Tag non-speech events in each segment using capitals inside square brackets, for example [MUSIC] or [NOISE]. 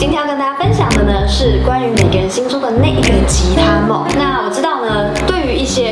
今天要跟大家分享的呢，是关于每个人心中的那一个吉他梦。那我知道，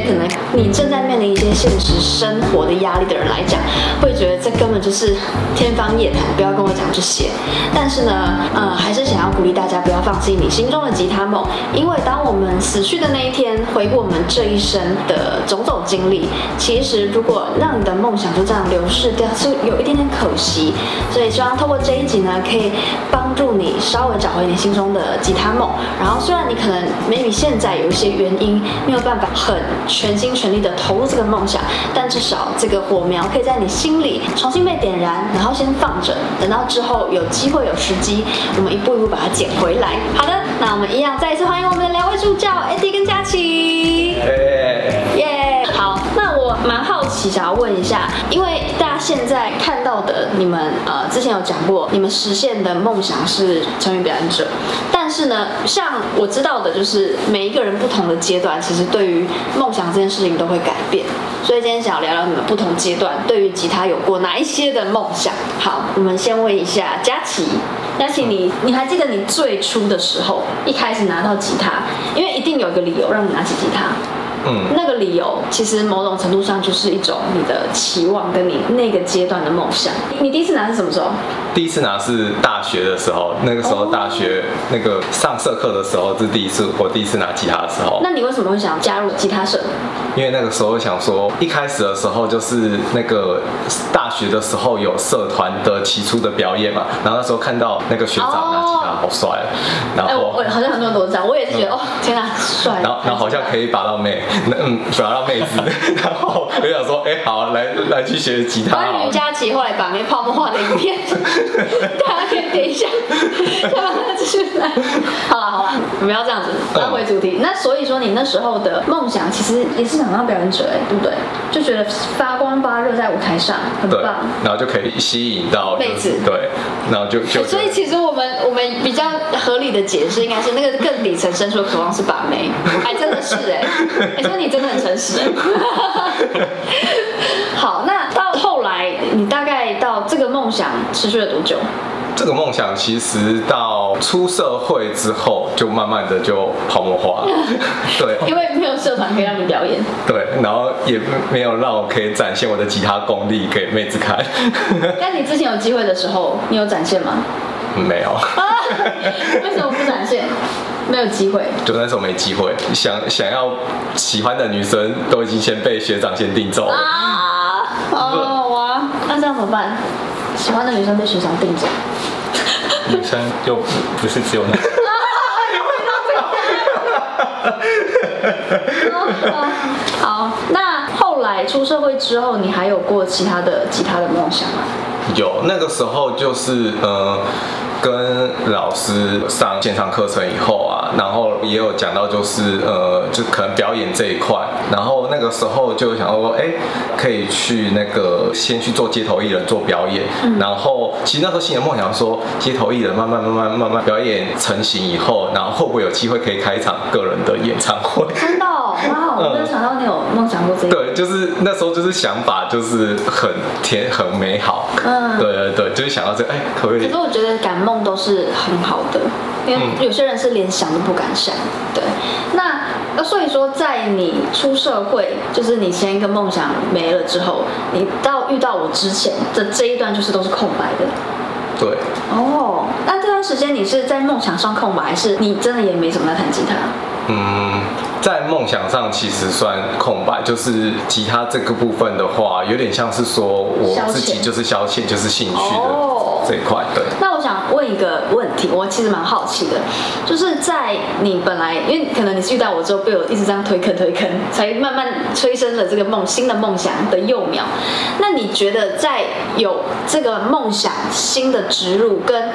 可能你正在面临一些现实生活的压力的人来讲，会觉得这根本就是天方夜谭，不要跟我讲这些。但是呢，呃，还是想要鼓励大家不要放弃你心中的吉他梦，因为当我们死去的那一天，回顾我们这一生的种种经历，其实如果让你的梦想就这样流逝掉，是有一点点可惜。所以希望透过这一集呢，可以帮助你稍微找回你心中的吉他梦。然后虽然你可能 maybe 现在有一些原因没有办法很全心全力的投入这个梦想，但至少这个火苗可以在你心里重新被点燃，然后先放着，等到之后有机会有时机，我们一步一步把它捡回来。好的，那我们一样再一次欢迎我们的两位助教 Eddie 跟佳琪。耶.好，那我蛮好想要问一下，因为大家现在看到的你们呃之前有讲过，你们实现的梦想是成为表演者，但是呢，像我知道的就是每一个人不同的阶段，其实对于梦想这件事情都会改变。所以今天想要聊聊你们不同阶段对于吉他有过哪一些的梦想。好，我们先问一下佳琪，佳琪你你还记得你最初的时候一开始拿到吉他，因为一定有一个理由让你拿起吉他。嗯，那个理由其实某种程度上就是一种你的期望跟你那个阶段的梦想。你第一次拿是什么时候？第一次拿是大学的时候，那个时候大学那个上社课的时候是第一次，我第一次拿吉他的时候。那你为什么会想要加入吉他社？因为那个时候想说，一开始的时候就是那个大学的时候有社团的起初的表演嘛，然后那时候看到那个学长拿吉他好帅，然后、欸、我好像很多人都这样，我也是觉得、嗯、哦，天啊，帅。然后然后好像可以把到妹。嗯，想要妹子，[LAUGHS] 然后我就想说，哎、欸，好，来来去学吉他。关于佳琪后来把妹泡沫化的影片，[LAUGHS] 大家可以点一下，再把它继续来。好了好了，不要这样子，拉回主题。嗯、那所以说，你那时候的梦想其实也是想当表演者，哎，对不对？就觉得发光发热在舞台上很棒，然后就可以吸引到妹子，对，然后就就。所以其实我们我们比较合理的解释应该是，那个更底层深处的渴望是把妹，还真的是哎，哎，说你真的很诚实。[LAUGHS] 好，那到后来，你大概到这个梦想持续了多久？这个梦想其实到出社会之后，就慢慢的就泡沫化了。[LAUGHS] 对，因为没有社团可以让你表演。对，然后也没有让我可以展现我的吉他功力给妹子看。[LAUGHS] 但你之前有机会的时候，你有展现吗？没有。[LAUGHS] 为什么不展现？没有机会，就那时候没机会。想想要喜欢的女生都已经先被学长先定走了啊！哦哇，那这样怎么办？喜欢的女生被学长定走，女生又不是只有那个。[LAUGHS] 好，那后来出社会之后，你还有过其他的其他的梦想吗？有，那个时候就是呃。跟老师上线上课程以后啊，然后也有讲到，就是呃，就可能表演这一块，然后那个时候就想说，哎，可以去那个先去做街头艺人做表演，嗯、然后其实那时候心里梦想说，街头艺人慢慢慢慢慢慢表演成型以后，然后会不会有机会可以开一场个人的演唱会？真的、哦，哇，我没有想到你有梦想过这个。对，就是那时候就是想法就是很甜很美好，嗯，对对对，就是想到这个，哎，可以。可是我觉得感梦都是很好的，因为有些人是连想都不敢想。对，那那所以说，在你出社会，就是你先一个梦想没了之后，你到遇到我之前的这一段，就是都是空白的。对。哦，那这段时间你是在梦想上空白，还是你真的也没怎么在弹吉他？嗯，在梦想上其实算空白，就是吉他这个部分的话，有点像是说我自己就是消遣，就是兴趣的。这一块对，那我想问一个问我其实蛮好奇的，就是在你本来，因为可能你是遇到我之后被我一直这样推坑推坑，才慢慢催生了这个梦新的梦想的幼苗。那你觉得在有这个梦想新的植入跟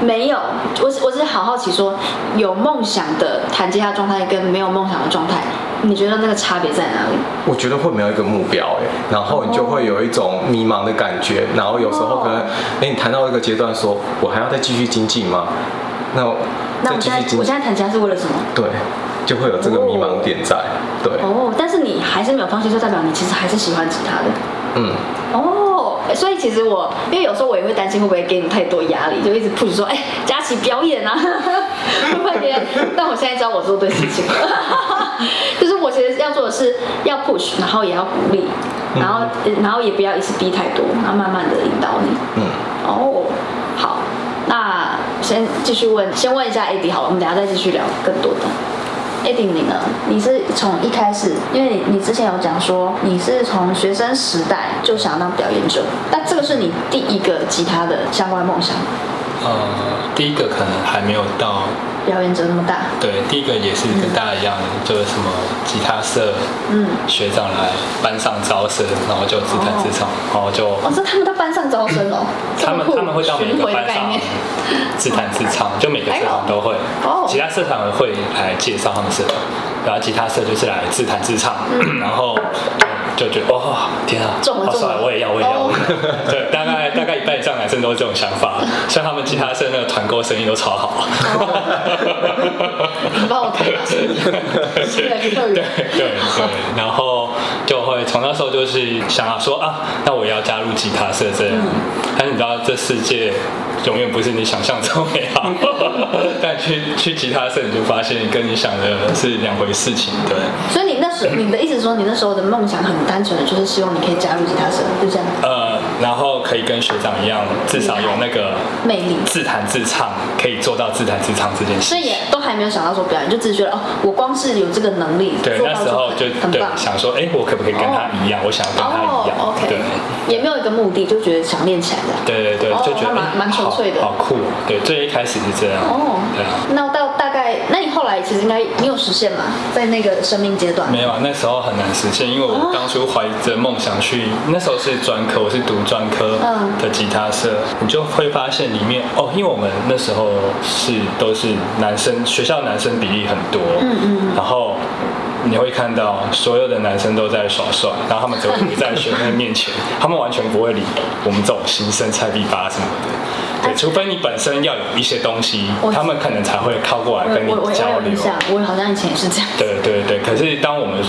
没有，我我是好好奇说，有梦想的弹吉他状态跟没有梦想的状态。你觉得那个差别在哪里？我觉得会没有一个目标哎，然后你就会有一种迷茫的感觉，然后有时候可能，哎，你谈到一个阶段，说我还要再继续精进吗？那那我现在我现在弹吉他是为了什么？对，就会有这个迷茫点在。对。哦，但是你还是没有放弃，就代表你其实还是喜欢吉他的。嗯。哦，所以其实我因为有时候我也会担心会不会给你太多压力，就一直 push 说，哎，佳琪表演啊，[LAUGHS] 会不会给？但我现在知道我做对事情了，[LAUGHS] 就是我其实要做的是要 push，然后也要鼓励，然后然后也不要一次逼太多，然后慢慢的引导你。嗯，哦，好，那先继续问，先问一下 Eddie 好了，我们等下再继续聊更多的。Eddie 你呢？你是从一开始，因为你你之前有讲说你是从学生时代就想要当表演者，但这个是你第一个吉他的相关梦想？呃，第一个可能还没有到。表演者那么大，对，第一个也是跟大家一样，嗯、就是什么吉他社，嗯，学长来班上招生，然后就自弹自唱，哦、然后就哦，是他们到班上招生哦，[COUGHS] 他们他们会到每个班上自弹自唱，就每个社团都会，哦，其他社团会来介绍他们社团，然后吉他社就是来自弹自唱，嗯、[CLEARS THROAT] 然后。就觉得哇、哦，天啊，中了中了，我也要我也要，[LAUGHS] 对，大概大概一半以上男生都是这种想法，像他们吉他社那个团购生意都超好。你帮我看一下，对对对，然后就会从那时候就是想要说啊，那我也要加入吉他社这样，嗯、但是你知道这世界。永远不是你想象中美好，[LAUGHS] 但去去吉他社你就发现跟你想的是两回事情，对。所以你那时，你的意思说，你那时候的梦想很单纯的，就是希望你可以加入吉他社，就这样。呃，然后可以跟学长一样，至少有那个魅力，自弹自唱，可以做到自弹自唱这件事。所以也都还没有想到说表演，就只是觉得哦，我光是有这个能力，对，那时候就对想说，哎，我可不可以跟他一样？我想要跟他一样，OK，对。也没有一个目的，就觉得想练起来的。对对对，就觉得蛮蛮纯粹的，好酷。对，最一开始是这样。哦，对啊。那到其实应该你有实现吗？在那个生命阶段？没有啊，那时候很难实现，因为我当初怀着梦想去，那时候是专科，我是读专科的吉他社，你就会发现里面哦，因为我们那时候是都是男生，学校男生比例很多，嗯嗯，然后。你会看到所有的男生都在耍帅，然后他们只会在学生面前，他们完全不会理我们这种新生菜逼吧什么的。对，除非你本身要有一些东西，他们可能才会靠过来跟你交流。我好像以前也是这样。对对对，可是当我们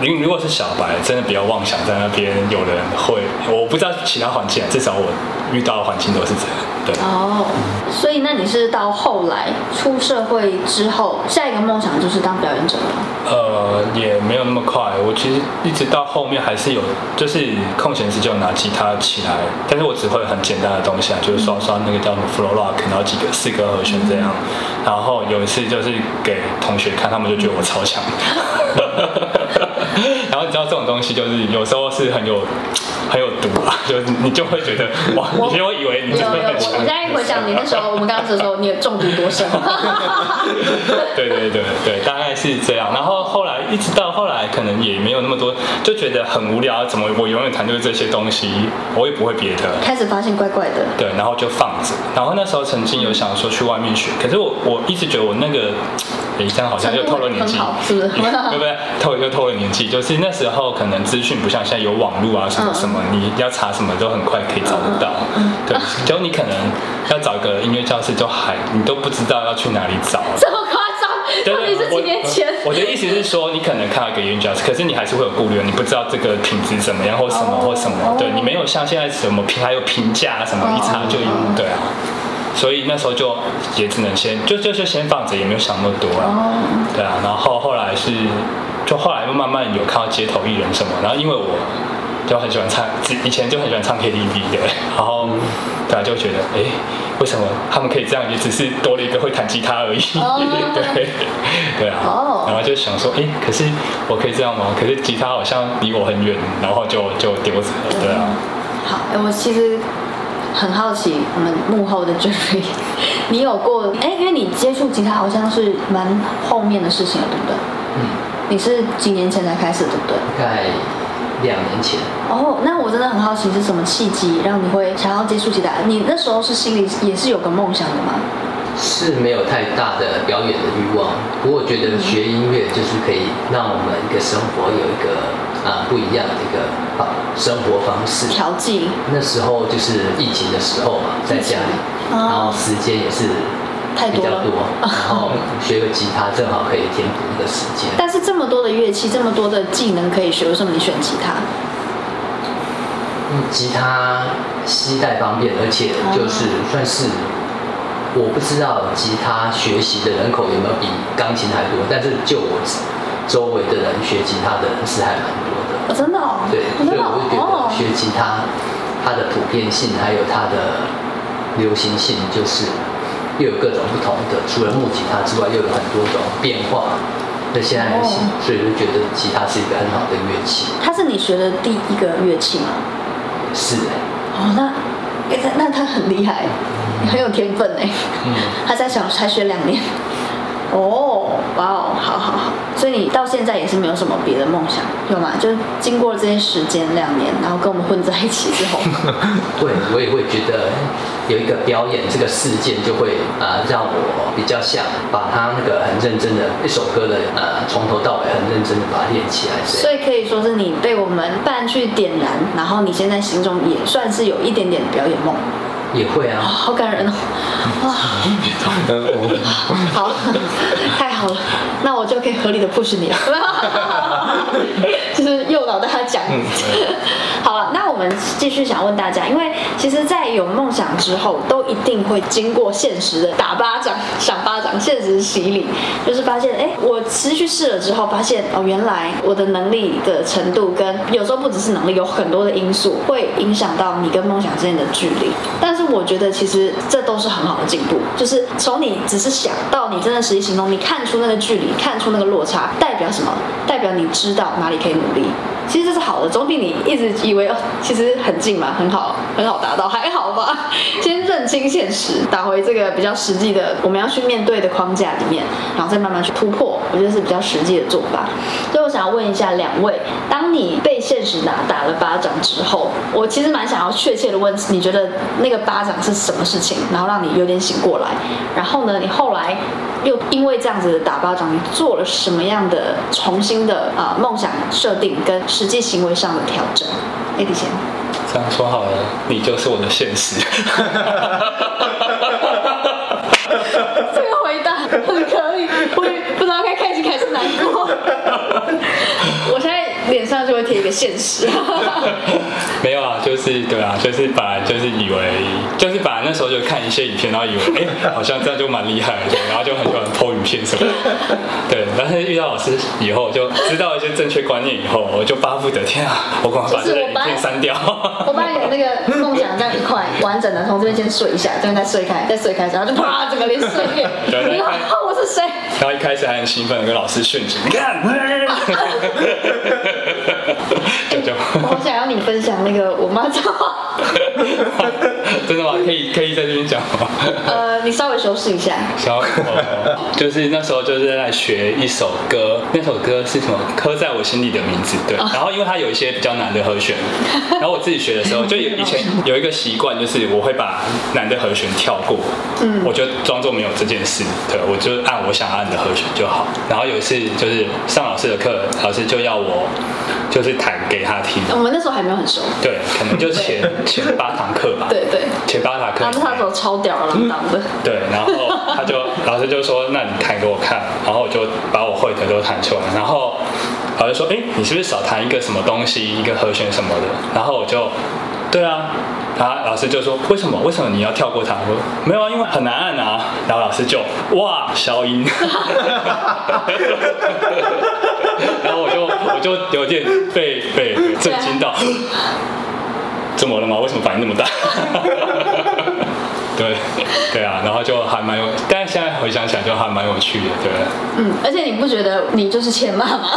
如如果是小白，真的不要妄想在那边有人会，我不知道其他环境，至少我遇到的环境都是这样。对哦，所以那你是到后来出社会之后，下一个梦想就是当表演者吗？呃，也没有那么快。我其实一直到后面还是有，就是空闲时就拿吉他起来，但是我只会很简单的东西啊，就是刷刷那个叫什么 floor rock，然后几个四个和弦这样。然后有一次就是给同学看，他们就觉得我超强。[LAUGHS] 这种东西就是有时候是很有。很有毒啊！[LAUGHS] 就你就会觉得哇，你就会以为你真的很。我现在回想你那时候，我们刚刚的时候，你有中毒多深？[LAUGHS] 对对对对，大概是这样。然后后来一直到后来，可能也没有那么多，就觉得很无聊。怎么我永远弹就是这些东西，我也不会别的。开始发现怪怪的。对，然后就放着。然后那时候曾经有想说去外面学，可是我我一直觉得我那个，哎，这样好像又透了年纪，是不是？[LAUGHS] 对不对？透又透了年纪，就是那时候可能资讯不像现在有网络啊什么什么。你要查什么都很快可以找得到，对，就你可能要找一个音乐教室，就还你都不知道要去哪里找，这么夸张？对对，是几年前。我的意思是说，你可能看到一个音乐教室，可是你还是会有顾虑，你不知道这个品质怎么样，或什么或什么，对，你没有像现在什么评还有评价什么，一查就有，对啊，所以那时候就也只能先就就就先放着，也没有想那么多啊，对啊，然后后来是就后来又慢慢有看到街头艺人什么，然后因为我。就很喜欢唱，以前就很喜欢唱 KTV 的，[LAUGHS] 然后大家就觉得，哎，为什么他们可以这样？也只是多了一个会弹吉他而已，[LAUGHS] 对，对啊，然后就想说，哎，可是我可以这样吗？可是吉他好像离我很远，然后就就丢着了，对啊。好，我其实很好奇，我们幕后的 Jeffrey，你有过，哎，因为你接触吉他好像是蛮后面的事情了，对不对？嗯。你是几年前才开始，对不对？大概。两年前哦，oh, 那我真的很好奇是什么契机让你会想要接触吉他？你那时候是心里也是有个梦想的吗？是没有太大的表演的欲望，不过我觉得学音乐就是可以让我们一个生活有一个啊不一样的一个生活方式调剂。那时候就是疫情的时候嘛，在家里，然后时间也是。太多了，[LAUGHS] 然后学个吉他正好可以填补一个时间。但是这么多的乐器，这么多的技能可以学，为什么你选吉他？吉他携带方便，而且就是算是我不知道吉他学习的人口有没有比钢琴还多，但是就我周围的人学吉他的人是还蛮多的。哦、真的、哦？对，所以我就觉得学吉他它的普遍性还有它的流行性，就是又有各种不同的，除了木吉他之外，又有很多种变化。那现在流行，所以就觉得吉他是一个很好的乐器。它是你学的第一个乐器吗？是。哦，那那他很厉害，你很有天分哎。嗯。他在小才学两年。哦，哇哦，好好好。所以你到现在也是没有什么别的梦想，有吗？就是经过了这些时间两年，然后跟我们混在一起之后，[LAUGHS] 对，我也会觉得有一个表演这个事件，就会啊、呃、让我比较想把他那个很认真的一首歌的呃从头到尾很认真的把它练起来。所以可以说是你被我们伴去点燃，然后你现在心中也算是有一点点表演梦。也会啊，好感人哦，[LAUGHS] 哇，[LAUGHS] 好，太好了，那我就可以合理的 push 你了，就是诱导大家讲。好了，那我们继续想问大家，因为其实，在有梦想之后，都一定会经过现实的打巴掌、赏巴掌、现实洗礼，就是发现，哎，我持续试了之后，发现哦，原来我的能力的程度跟有时候不只是能力，有很多的因素会影响到你跟梦想之间的距离，但是。我觉得其实这都是很好的进步，就是从你只是想到你真的实际行动，你看出那个距离，看出那个落差，代表什么？代表你知道哪里可以努力。其实这是好的，总比你一直以为哦，其实很近嘛，很好，很好达到，还好吧。[LAUGHS] 先认清现实，打回这个比较实际的我们要去面对的框架里面，然后再慢慢去突破，我觉得是比较实际的做法。所以我想要问一下两位，当你被现实打打了巴掌之后，我其实蛮想要确切的问，你觉得那个巴掌是什么事情，然后让你有点醒过来？然后呢，你后来又因为这样子的打巴掌，你做了什么样的重新的啊、梦想设定跟？实际行为上的调整，Eddie 先。这样说好了，你就是我的现实。[LAUGHS] 这个回答很可以，我也不知道该开心还是难过。我现在脸上就会贴一个现实。[LAUGHS] 没有啊，就是对啊，就是本来就是以为，就是本来那时候就看一些影片，然后以为哎、欸，好像这样就蛮厉害的，然后就很喜欢 po 影片什么的。[LAUGHS] 对，但是遇到老师以后，就知道一些正确观念以后，我就巴不得天啊，我赶快把这个影片删掉。[LAUGHS] 我把你的那个梦想这样一块完整的从这边先碎一下，这边再碎开，再碎开，然后就啪，整个连碎片。你好，我是谁？然后一开始还很兴奋的跟老师炫技，你看。ハハハハ! [LAUGHS] 我好想要你分享那个我妈讲话，[LAUGHS] 真的吗？可以可以在这边讲吗？呃，你稍微修饰一下。小、哦，就是那时候就是在学一首歌，那首歌是什么？刻在我心里的名字。对。然后因为它有一些比较难的和弦，然后我自己学的时候，就以前有一个习惯，就是我会把难的和弦跳过。嗯。我就装作没有这件事，对，我就按我想按的和弦就好。然后有一次就是上老师的课，老师就要我。就是弹给他听。我们那时候还没有很熟。对，可能就前前八堂课吧。对对。前八堂课。他那时候超吊儿郎当的。对，然后他就 [LAUGHS] 老师就说：“那你弹给我看。”然后我就把我会的都弹出来。然后老师说：“哎，你是不是少弹一个什么东西，一个和弦什么的？”然后我就，对啊。然后老师就说：“为什么？为什么你要跳过它？”我说：“没有啊，因为很难按啊。”然后老师就哇，消音。然后我就我就有点被被震惊到，怎么了吗？为什么反应那么大？[LAUGHS] 对对啊，然后就还蛮有，但是现在回想起来就还蛮有趣的，对。嗯，而且你不觉得你就是欠骂吗？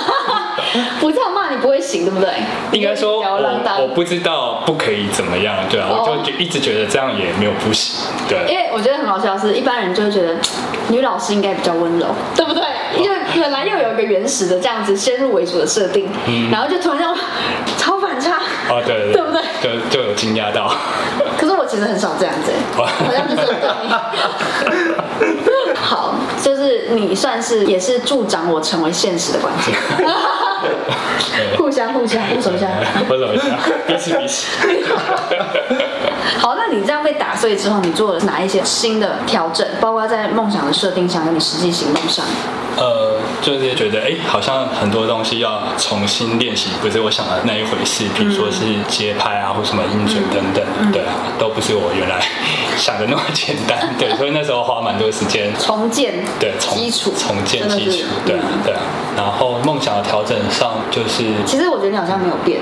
[LAUGHS] 不这样骂你不会醒，对不对？应该说我我不知道不可以怎么样，对啊，我就一直觉得这样也没有不行，对。因为我觉得很好笑的是，一般人就会觉得女老师应该比较温柔，对不对？本来又有一个原始的这样子先入为主的设定，嗯，然后就突然间超反差，哦，对对，对不对？就就有惊讶到。可是我其实很少这样子，好像就是对。[LAUGHS] 好，就是你算是也是助长我成为现实的关键。互相互相握手一下，握手一下，彼此彼此。[LAUGHS] 好，那你这样被打碎之后，你做了哪一些新的调整？包括在梦想的设定上，跟你实际行动上。呃，就是觉得哎，好像很多东西要重新练习，不是我想的那一回事。比如说是节拍啊，或什么音准等等，嗯、对啊，都不是我原来想的那么简单。对，所以那时候花蛮多时间重建，对，重基础，重建基础，对啊，对啊。然后梦想的调整上，就是其实我觉得你好像没有变。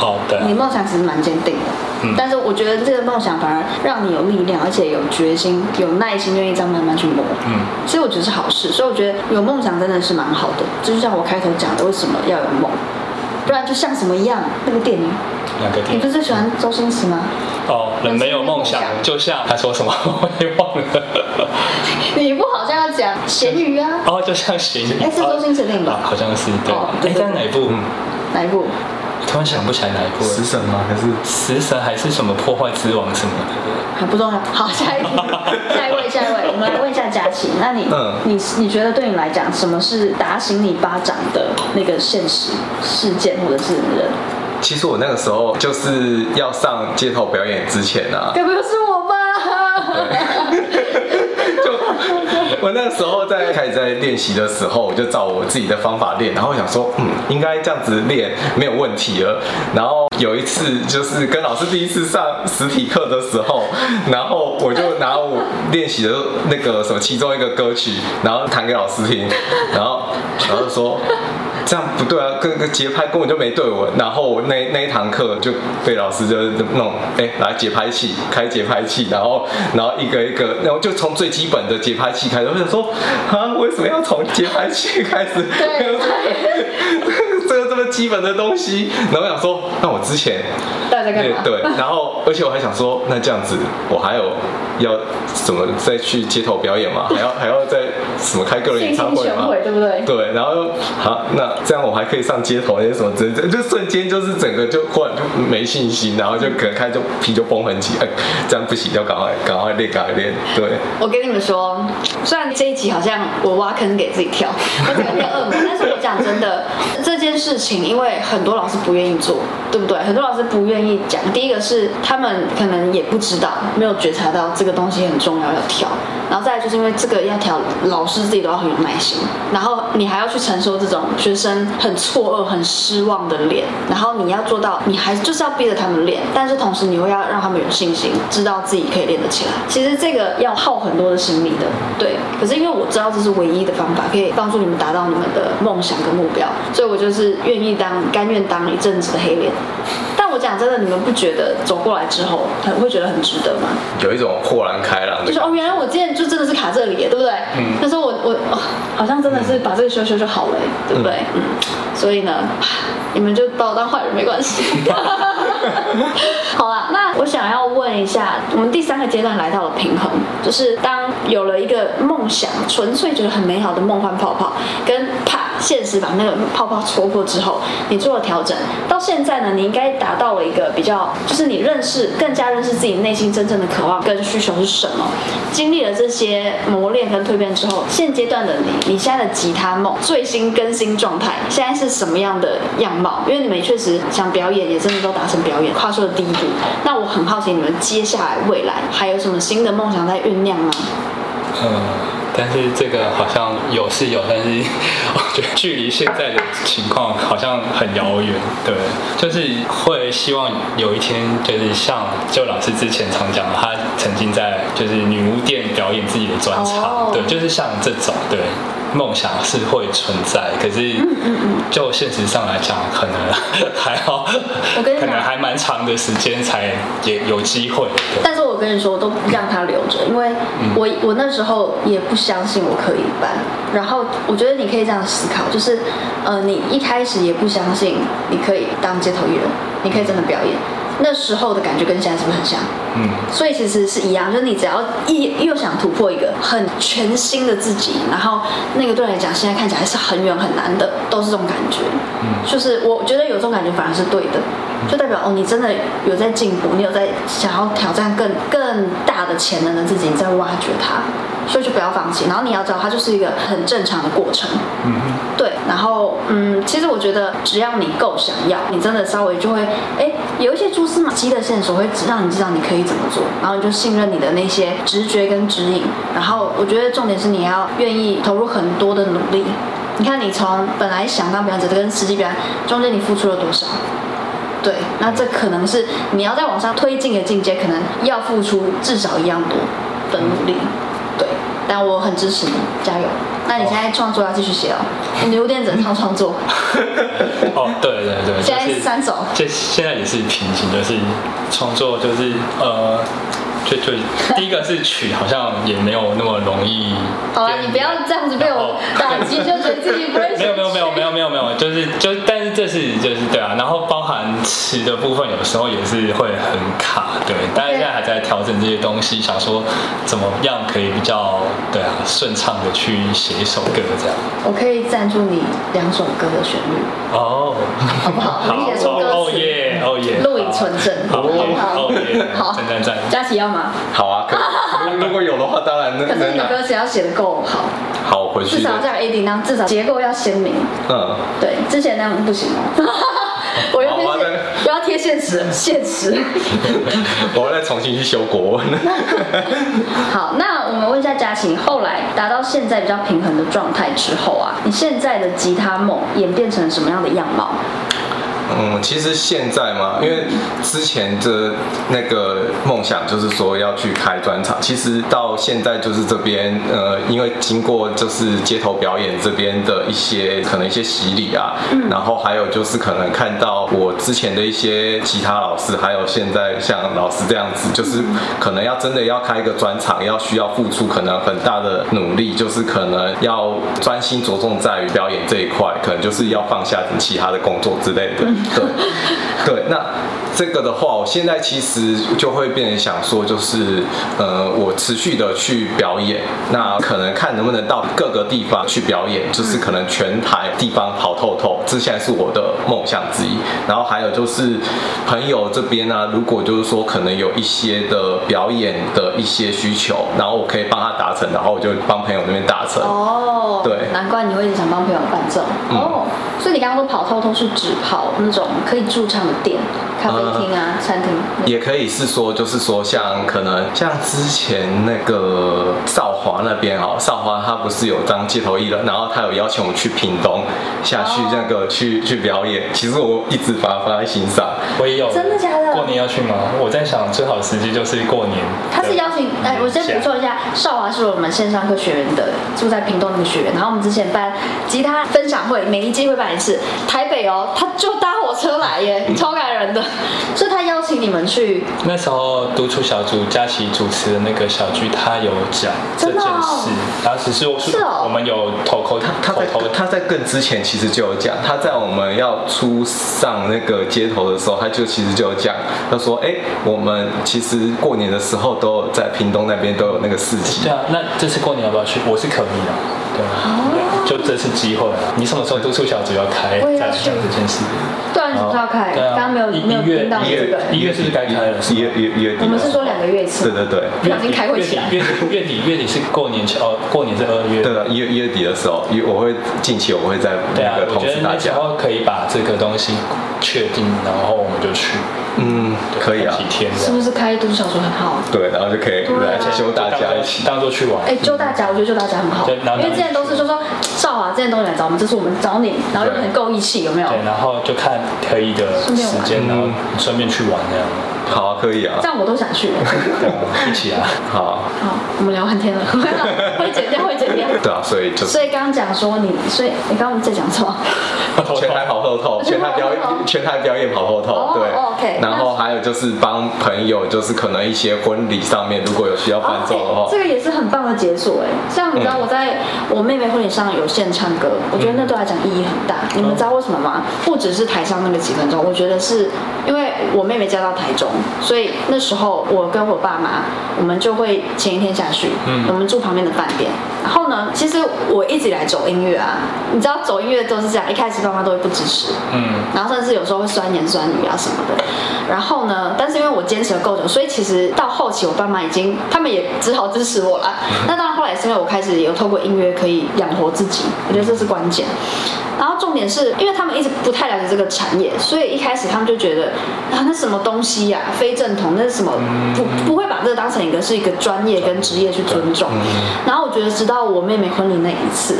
哦，对、啊，你梦想其实蛮坚定的，嗯，但是我觉得这个梦想反而让你有力量，而且有决心、有耐心，愿意这样慢慢去磨，嗯，所以我觉得是好事。所以我觉得有梦想真的是蛮好的，就像我开头讲的，为什么要有梦？不然就像什么一样，那个电影，哪个电影？你不是最喜欢周星驰吗？哦，人没有梦想，就像他说什么，[LAUGHS] 我也忘了。你不好像要讲咸鱼啊？哦，就像咸鱼。哎，是周星驰电影吧？好像是对。哎，在哪一部？哪一部？突然想不起来哪一部，食神吗？还是食神？还是什么破坏之王什么的？还不重要。好，下一题，[LAUGHS] 下一位，下一位，我们来问一下佳琪。那你，嗯，你你觉得对你来讲，什么是打醒你巴掌的那个现实事件或者是人？其实我那个时候就是要上街头表演之前啊，该不会是我吧？[LAUGHS] 我那个时候在开始在练习的时候，我就照我自己的方法练，然后想说，嗯，应该这样子练没有问题了。然后有一次就是跟老师第一次上实体课的时候，然后我就拿我练习的那个什么其中一个歌曲，然后弹给老师听，然后然后说。这样不对啊，跟个节拍根本就没对稳。然后我那那一堂课就被老师就弄，哎，来节拍器，开节拍器，然后然后一个一个，然后就从最基本的节拍器开始。我想说，啊，为什么要从节拍器开始？对。[LAUGHS] 基本的东西，然后我想说，那我之前大家干嘛？对，然后而且我还想说，那这样子我还有要怎么再去街头表演嘛？[LAUGHS] 还要还要再什么开个人演唱会吗？对不对？对，然后好，那这样我还可以上街头那些什么，真的就瞬间就是整个就忽然就没信心，然后就可能开就皮就崩很紧，哎，这样不行，要赶快赶快练赶快练。对，我跟你们说，虽然这一集好像我挖坑给自己跳，我这个变恶魔，但是我讲真的，这件。事情，因为很多老师不愿意做，对不对？很多老师不愿意讲。第一个是他们可能也不知道，没有觉察到这个东西很重要要调。然后再来就是因为这个要调，老师自己都要很有耐心。然后你还要去承受这种学生很错愕、很失望的脸。然后你要做到，你还就是要逼着他们练，但是同时你会要让他们有信心，知道自己可以练得起来。其实这个要耗很多的心力的，对。可是因为我知道这是唯一的方法，可以帮助你们达到你们的梦想跟目标，所以我就是。愿意当，甘愿当一阵子的黑脸，但我讲真的，你们不觉得走过来之后，很会觉得很值得吗？有一种豁然开朗，就是哦，原来我今天就真的是卡这里，对不对？嗯。那时候我我、哦、好像真的是把这个修修就好了，对不对？嗯。所以呢，你们就把我当坏人没关系。[LAUGHS] [LAUGHS] 好了，那我想要问一下，我们第三个阶段来到了平衡，就是当有了一个梦想，纯粹觉得很美好的梦幻泡泡，跟啪。现实把那个泡泡戳破之后，你做了调整，到现在呢，你应该达到了一个比较，就是你认识更加认识自己内心真正的渴望跟需求是什么。经历了这些磨练跟蜕变之后，现阶段的你，你现在的吉他梦最新更新状态，现在是什么样的样貌？因为你们确实想表演，也真的都达成表演，跨出了第一步。那我很好奇，你们接下来未来还有什么新的梦想在酝酿吗？嗯。但是这个好像有是有，但是 [LAUGHS] 我觉得距离现在的情况好像很遥远。对，就是会希望有一天，就是像就老师之前常讲，他曾经在就是女巫店表演自己的专场，对，就是像这种对。梦想是会存在，可是就现实上来讲，可能还好，我跟你，可能还蛮长的时间才也有机会。但是我跟你说，我都让他留着，因为我我那时候也不相信我可以办。然后我觉得你可以这样思考，就是呃，你一开始也不相信你可以当街头艺人，你可以真的表演。那时候的感觉跟现在是不是很像？嗯，所以其实是一样，就是你只要一又想突破一个很全新的自己，然后那个对你来讲现在看起来是很远很难的，都是这种感觉。嗯，就是我觉得有这种感觉反而是对的，就代表哦，你真的有在进步，你有在想要挑战更更大的潜能的自己，你在挖掘它。所以就不要放弃。然后你要知道，它就是一个很正常的过程。嗯哼。对，然后嗯，其实我觉得只要你够想要，你真的稍微就会哎，有一些蛛丝马迹的线索会让你知道你可以怎么做，然后你就信任你的那些直觉跟指引。然后我觉得重点是你要愿意投入很多的努力。你看，你从本来想当表演者跟实际表演中间，你付出了多少？对，那这可能是你要再往上推进的境界，可能要付出至少一样多的努力。对，但我很支持你，加油！那你现在创作要继续写哦，你留点整套创作。[LAUGHS] 哦，对对对，[LAUGHS] 现在三首，这现在也是平行，就是创作，就是呃。就就第一个是曲，好像也没有那么容易。[LAUGHS] 好啊，你不要这样子被我打击，就觉得自己不会。[LAUGHS] 没有没有没有没有没有没有，就是就但是这是就是对啊，然后包含词的部分，有时候也是会很卡，对。但是现在还在调整这些东西，想说怎么样可以比较对啊顺畅的去写一首歌这样。我可以赞助你两首歌的旋律哦，好不好？[LAUGHS] 你写出歌词，哦耶哦耶，录影存证，好不好？哦耶，好，赞赞赞，佳琪要吗？好啊，可 [LAUGHS] 如果有的话，当然那。可是你的歌词要写的够好。好，回去。至少在 A D 那至少结构要鲜明。嗯。对，之前那样不行哦。[LAUGHS] 我要贴现，不要贴现实，现实。[LAUGHS] 我要再重新去修国文。好，那我们问一下嘉琪，后来达到现在比较平衡的状态之后啊，你现在的吉他梦演变成什么样的样貌？嗯，其实现在嘛，因为之前的那个梦想就是说要去开专场，其实到现在就是这边，呃，因为经过就是街头表演这边的一些可能一些洗礼啊，嗯，然后还有就是可能看到我之前的一些吉他老师，还有现在像老师这样子，就是可能要真的要开一个专场，要需要付出可能很大的努力，就是可能要专心着重在于表演这一块，可能就是要放下其他的工作之类的。对，对，那这个的话，我现在其实就会变成想说，就是呃，我持续的去表演，那可能看能不能到各个地方去表演，就是可能全台地方跑透透，这现在是我的梦想之一。然后还有就是朋友这边呢、啊，如果就是说可能有一些的表演的一些需求，然后我可以帮他达成，然后我就帮朋友那边达成。哦，对，难怪你会一直想帮朋友伴奏。嗯、哦，所以你刚刚说跑透透是只跑那种可以驻唱的店、咖啡厅啊、呃、餐厅，也可以是说，就是说像可能像之前那个少华那边哦，少华他不是有当街头艺人，然后他有邀请我去屏东下去那个去、哦、去表演，其实我一直把它放在心上。我也有，真的假的？过年要去吗？我在想最好的时机就是过年。他是邀请，哎，我先补充一下，少华是我们线上课学员的，住在屏东那个学员，然后我们之前办吉他分享会，每一季会办一次，台北哦，他就搭火车来耶，超感人的，所以他邀请你们去。那时候督促小组佳琪主持的那个小剧，他有讲这件事，然后只是我是我们有投口他他在他在更之前其实就有讲，他在我们要出上那个街头的时候，他就其实就有讲，他说哎，我们其实过年的时候都有在屏东那边都有那个市集。对啊，那这次过年要不要去？我是可以的，对啊，就这次机会啊。你什么时候督促小组要开？我也要去这件事。对啊，什么时候要开？刚刚没有没有听到这个。一月是不是该开了？一月月月底。我们是说两个月一次。对对对。已经开会起来。月月底月底是过年前哦，过年是二月。对啊，一月一月底的时候，我会近期我会在那个通知大家。然后可以把这个东西确定，然后我们就去。嗯，可以啊。几天？是不是开读书小说很好？对，然后就可以来揪大家一起当做去玩。哎，揪大家，我觉得揪大家很好。因为之前都是就说少华这些东西来找我们，这次我们找你，然后又很够义气，有没有？对，然后就看可以的时间，然后顺便去玩这样。好啊，可以啊，这样我都想去。一起啊，好。好，我们聊半天了，[LAUGHS] 会剪掉，会剪掉。对啊，所以就所以刚刚讲说你，所以你刚刚在讲什么？[LAUGHS] 全台跑后透，[LAUGHS] 全台表演，全台表演跑后透。对，OK。然后还有就是帮朋友，就是可能一些婚礼上面如果有需要伴奏的话，这个也是很棒的解锁哎。像你知道我在我妹妹婚礼上有现唱歌，我觉得那对来讲意义很大。你们知道为什么吗？不只是台上那个几分钟，我觉得是因为我妹妹嫁到台中。所以那时候我跟我爸妈，我们就会前一天下去，嗯，我们住旁边的饭店。然后呢，其实我一直以来走音乐啊，你知道走音乐都是这样，一开始爸妈都会不支持，嗯，然后甚至有时候会酸言酸语啊什么的。然后呢，但是因为我坚持了够久，所以其实到后期我爸妈已经，他们也只好支持我了。那当然后来。是因为我开始有透过音乐可以养活自己，我觉得这是关键。然后重点是因为他们一直不太了解这个产业，所以一开始他们就觉得啊，那什么东西呀、啊，非正统，那是什么？不不会把这个当成一个是一个专业跟职业去尊重。然后我觉得直到我妹妹婚礼那一次，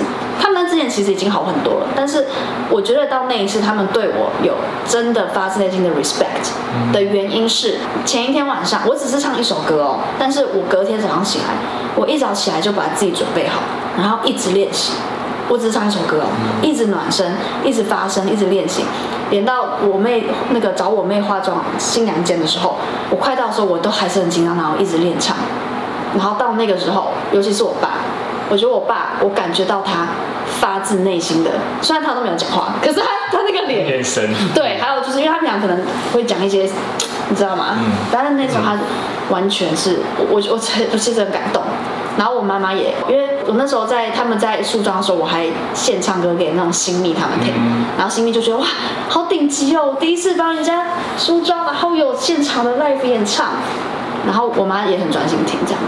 前其实已经好很多了，但是我觉得到那一次，他们对我有真的发自内心的 respect 的原因是前一天晚上我只是唱一首歌哦，但是我隔天早上醒来，我一早起来就把自己准备好，然后一直练习。我只是唱一首歌哦，一直暖身，一直发声，一直练习，连到我妹那个找我妹化妆新娘间的时候，我快到的时候我都还是很紧张，然后一直练唱，然后到那个时候，尤其是我爸，我觉得我爸，我感觉到他发自内心的，虽然他都没有讲话，可是他他那个脸，眼神，对，还有就是因为他平常可能会讲一些，你知道吗？嗯，但是那时候他完全是我我我我其实很感动。然后我妈妈也，因为我那时候在他们在梳妆的时候，我还现唱歌给那种新密他们听，然后新密就觉得哇，好顶级哦，第一次帮人家梳妆，然后有现场的 live 演唱，然后我妈也很专心听这样。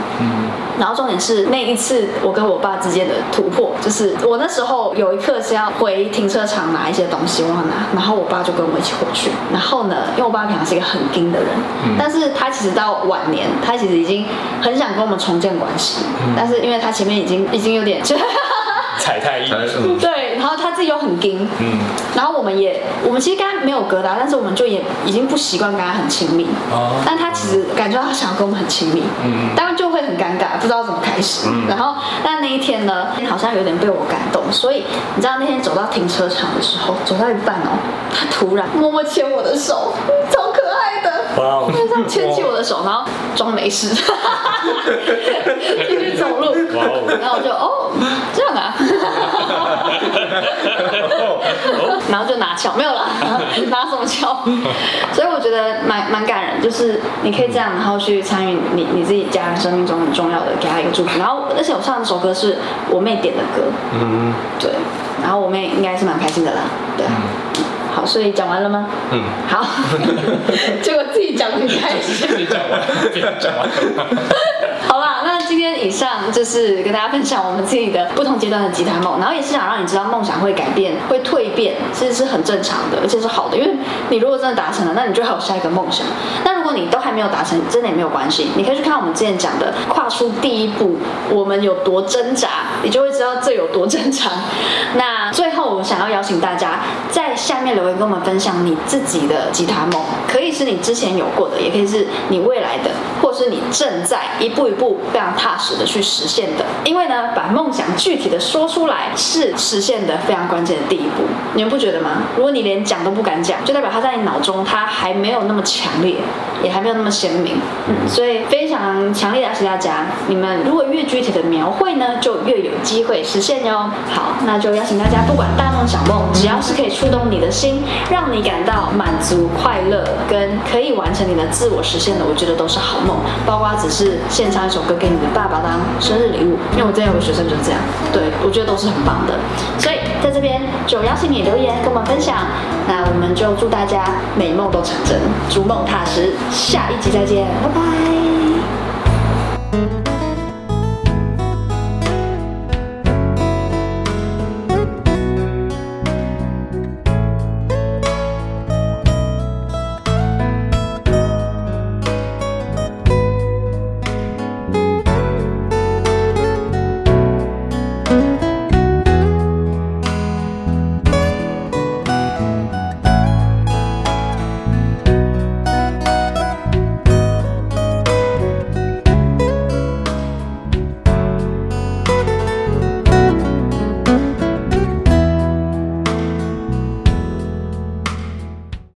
然后重点是那一次我跟我爸之间的突破，就是我那时候有一刻是要回停车场拿一些东西，我要拿，然后我爸就跟我一起回去。然后呢，因为我爸平常是一个很硬的人，嗯、但是他其实到晚年，他其实已经很想跟我们重建关系，嗯、但是因为他前面已经已经有点。[LAUGHS] 踩太硬，对，然后他自己又很硬，嗯，然后我们也，我们其实跟他没有疙瘩，但是我们就也已经不习惯跟他很亲密，哦，但他其实感觉他想要跟我们很亲密，嗯，当然就会很尴尬，不知道怎么开始，嗯，然后但那一天呢，好像有点被我感动，所以你知道那天走到停车场的时候，走到一半哦，他突然默默牵我的手，他牵起我的手，然后装没事，[LAUGHS] 继续走路，哇，然后我就哦，这样啊。[LAUGHS] 然后就拿翘，没有了，[LAUGHS] 拿什么翘？所以我觉得蛮蛮感人，就是你可以这样，然后去参与你你自己家人生命中很重要的，给他一个祝福。然后而且我唱的首歌是我妹点的歌，嗯，对，然后我妹应该是蛮开心的啦，对，好，所以讲完了吗？嗯，好，[LAUGHS] 结果自己讲很开心，自己讲完，自己讲完。[LAUGHS] 好吧，那今天以上就是跟大家分享我们自己的不同阶段的吉他梦，然后也是想让你知道梦想会改变、会蜕变，其实是很正常的，而且是好的。因为你如果真的达成了，那你就还有下一个梦想。那如果你都还没有达成，真的也没有关系，你可以去看我们之前讲的跨出第一步，我们有多挣扎，你就会知道这有多正常。那最后，我想要邀请大家在下面留言跟我们分享你自己的吉他梦，可以是你之前有过的，也可以是你未来的，是你正在一步一步。非常踏实的去实现的，因为呢，把梦想具体的说出来是实现的非常关键的第一步，你们不觉得吗？如果你连讲都不敢讲，就代表它在你脑中它还没有那么强烈，也还没有那么鲜明。嗯，所以非常强烈的提醒大家，你们如果越具体的描绘呢，就越有机会实现哟。好，那就邀请大家，不管大梦小梦，只要是可以触动你的心，让你感到满足、快乐，跟可以完成你的自我实现的，我觉得都是好梦，包括只是献唱一。首歌给你的爸爸当生日礼物，因为我之前有个学生就是这样，对，我觉得都是很棒的，所以在这边就邀请你留言跟我们分享，那我们就祝大家美梦都成真，逐梦踏实，下一集再见，拜拜。